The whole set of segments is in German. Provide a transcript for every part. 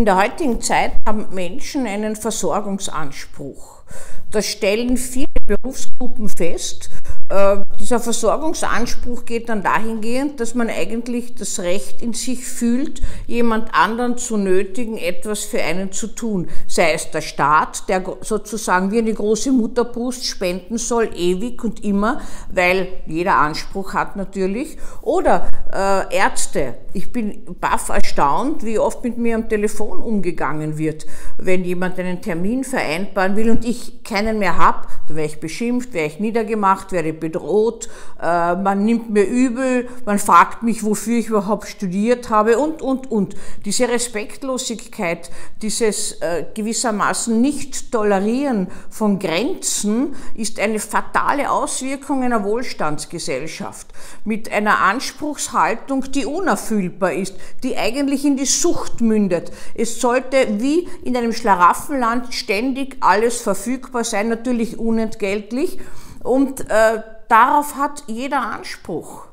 In der heutigen Zeit haben Menschen einen Versorgungsanspruch. Das stellen viele Berufsgruppen fest. Dieser Versorgungsanspruch geht dann dahingehend, dass man eigentlich das Recht in sich fühlt, jemand anderen zu nötigen, etwas für einen zu tun. Sei es der Staat, der sozusagen wie eine große Mutterbrust spenden soll, ewig und immer, weil jeder Anspruch hat natürlich. Oder äh, Ärzte. Ich bin baff erstaunt, wie oft mit mir am Telefon umgegangen wird. Wenn jemand einen Termin vereinbaren will und ich keinen mehr habe, dann wäre ich beschimpft, wäre ich niedergemacht, wäre bedroht, äh, man nimmt mir übel, man fragt mich, wofür ich überhaupt studiert habe und, und, und. Diese Respektlosigkeit, dieses äh, gewissermaßen Nicht-Tolerieren von Grenzen ist eine fatale Auswirkung einer Wohlstandsgesellschaft mit einer Anspruchshaltung, die unerfüllbar ist, die eigentlich in die Sucht mündet. Es sollte wie in einem Schlaraffenland ständig alles verfügbar sein, natürlich unentgeltlich. Und äh, darauf hat jeder Anspruch.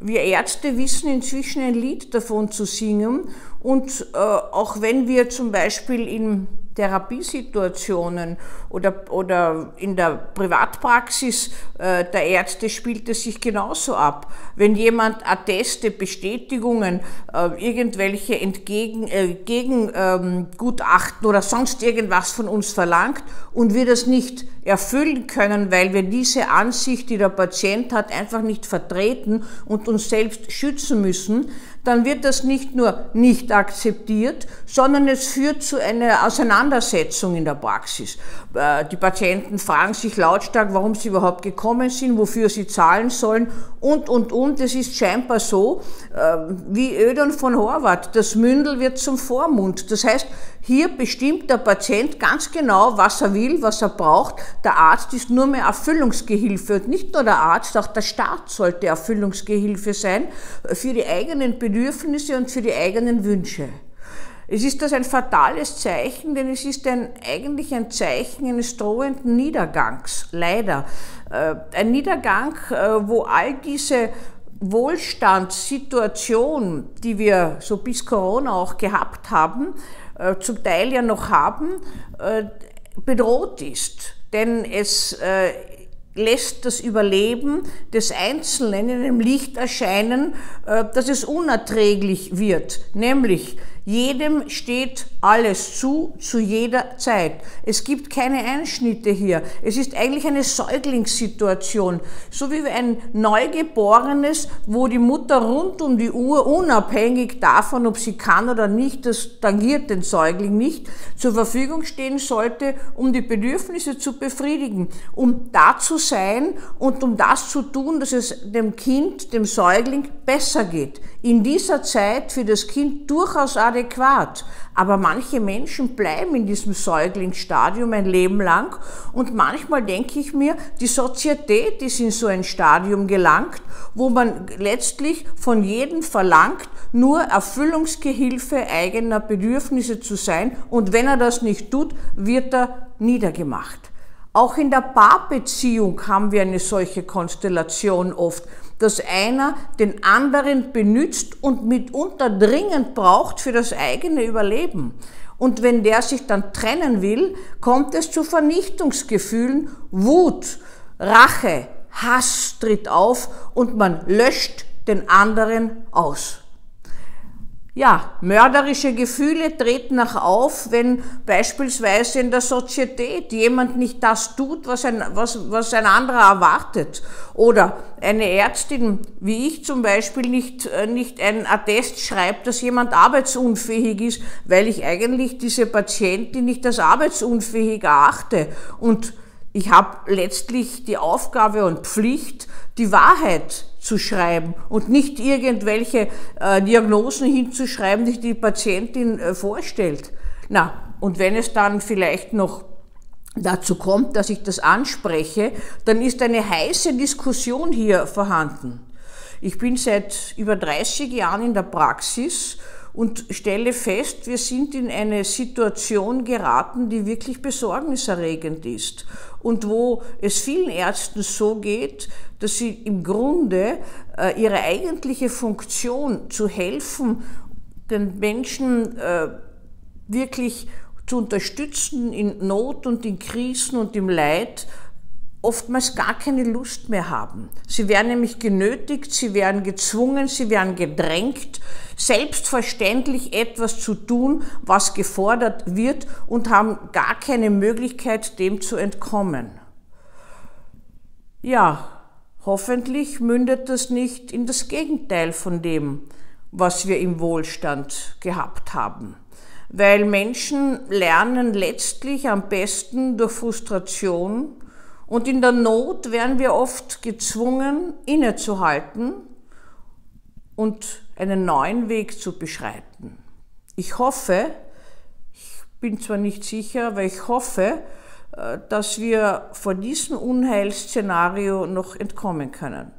Wir Ärzte wissen inzwischen ein Lied davon zu singen und äh, auch wenn wir zum Beispiel in Therapiesituationen oder, oder in der Privatpraxis äh, der Ärzte spielt es sich genauso ab. Wenn jemand Atteste, Bestätigungen, äh, irgendwelche Entgegen, äh, Gegengutachten ähm, oder sonst irgendwas von uns verlangt und wir das nicht erfüllen können, weil wir diese Ansicht, die der Patient hat, einfach nicht vertreten und uns selbst schützen müssen, dann wird das nicht nur nicht akzeptiert, sondern es führt zu einer Auseinandersetzung in der Praxis. Äh, die Patienten fragen sich lautstark, warum sie überhaupt gekommen sind, wofür sie zahlen sollen und, und, und. Es ist scheinbar so, äh, wie Ödon von Horvath, das Mündel wird zum Vormund. Das heißt, hier bestimmt der Patient ganz genau, was er will, was er braucht. Der Arzt ist nur mehr Erfüllungsgehilfe und nicht nur der Arzt, auch der Staat sollte Erfüllungsgehilfe sein für die eigenen Bedürfnisse und für die eigenen Wünsche. Es ist das ein fatales Zeichen, denn es ist ein, eigentlich ein Zeichen eines drohenden Niedergangs, leider. Äh, ein Niedergang, äh, wo all diese Wohlstandssituation, die wir so bis Corona auch gehabt haben, äh, zum Teil ja noch haben, bedroht ist. Denn es lässt das Überleben des Einzelnen in einem Licht erscheinen, dass es unerträglich wird, nämlich jedem steht alles zu, zu jeder Zeit. Es gibt keine Einschnitte hier. Es ist eigentlich eine Säuglingssituation. So wie ein Neugeborenes, wo die Mutter rund um die Uhr, unabhängig davon, ob sie kann oder nicht, das tangiert den Säugling nicht, zur Verfügung stehen sollte, um die Bedürfnisse zu befriedigen, um da zu sein und um das zu tun, dass es dem Kind, dem Säugling besser geht. In dieser Zeit für das Kind durchaus adäquat. Aber manche Menschen bleiben in diesem Säuglingsstadium ein Leben lang und manchmal denke ich mir, die Sozietät ist in so ein Stadium gelangt, wo man letztlich von jedem verlangt, nur Erfüllungsgehilfe eigener Bedürfnisse zu sein und wenn er das nicht tut, wird er niedergemacht. Auch in der Paarbeziehung haben wir eine solche Konstellation oft dass einer den anderen benützt und mitunter dringend braucht für das eigene Überleben. Und wenn der sich dann trennen will, kommt es zu Vernichtungsgefühlen, Wut, Rache, Hass tritt auf und man löscht den anderen aus ja, mörderische Gefühle treten auch auf, wenn beispielsweise in der Sozietät jemand nicht das tut, was ein, was, was ein anderer erwartet. Oder eine Ärztin, wie ich zum Beispiel, nicht, äh, nicht ein Attest schreibt, dass jemand arbeitsunfähig ist, weil ich eigentlich diese Patientin nicht als arbeitsunfähig erachte. Und ich habe letztlich die Aufgabe und Pflicht, die Wahrheit zu schreiben und nicht irgendwelche äh, Diagnosen hinzuschreiben, die die Patientin äh, vorstellt. Na, und wenn es dann vielleicht noch dazu kommt, dass ich das anspreche, dann ist eine heiße Diskussion hier vorhanden. Ich bin seit über 30 Jahren in der Praxis und stelle fest, wir sind in eine Situation geraten, die wirklich besorgniserregend ist und wo es vielen Ärzten so geht, dass sie im Grunde äh, ihre eigentliche Funktion zu helfen, den Menschen äh, wirklich zu unterstützen in Not und in Krisen und im Leid, oftmals gar keine Lust mehr haben. Sie werden nämlich genötigt, sie werden gezwungen, sie werden gedrängt, selbstverständlich etwas zu tun, was gefordert wird und haben gar keine Möglichkeit, dem zu entkommen. Ja, hoffentlich mündet das nicht in das Gegenteil von dem, was wir im Wohlstand gehabt haben. Weil Menschen lernen letztlich am besten durch Frustration und in der Not werden wir oft gezwungen, innezuhalten und einen neuen Weg zu beschreiten. Ich hoffe, ich bin zwar nicht sicher, aber ich hoffe, äh, dass wir vor diesem Unheilsszenario noch entkommen können.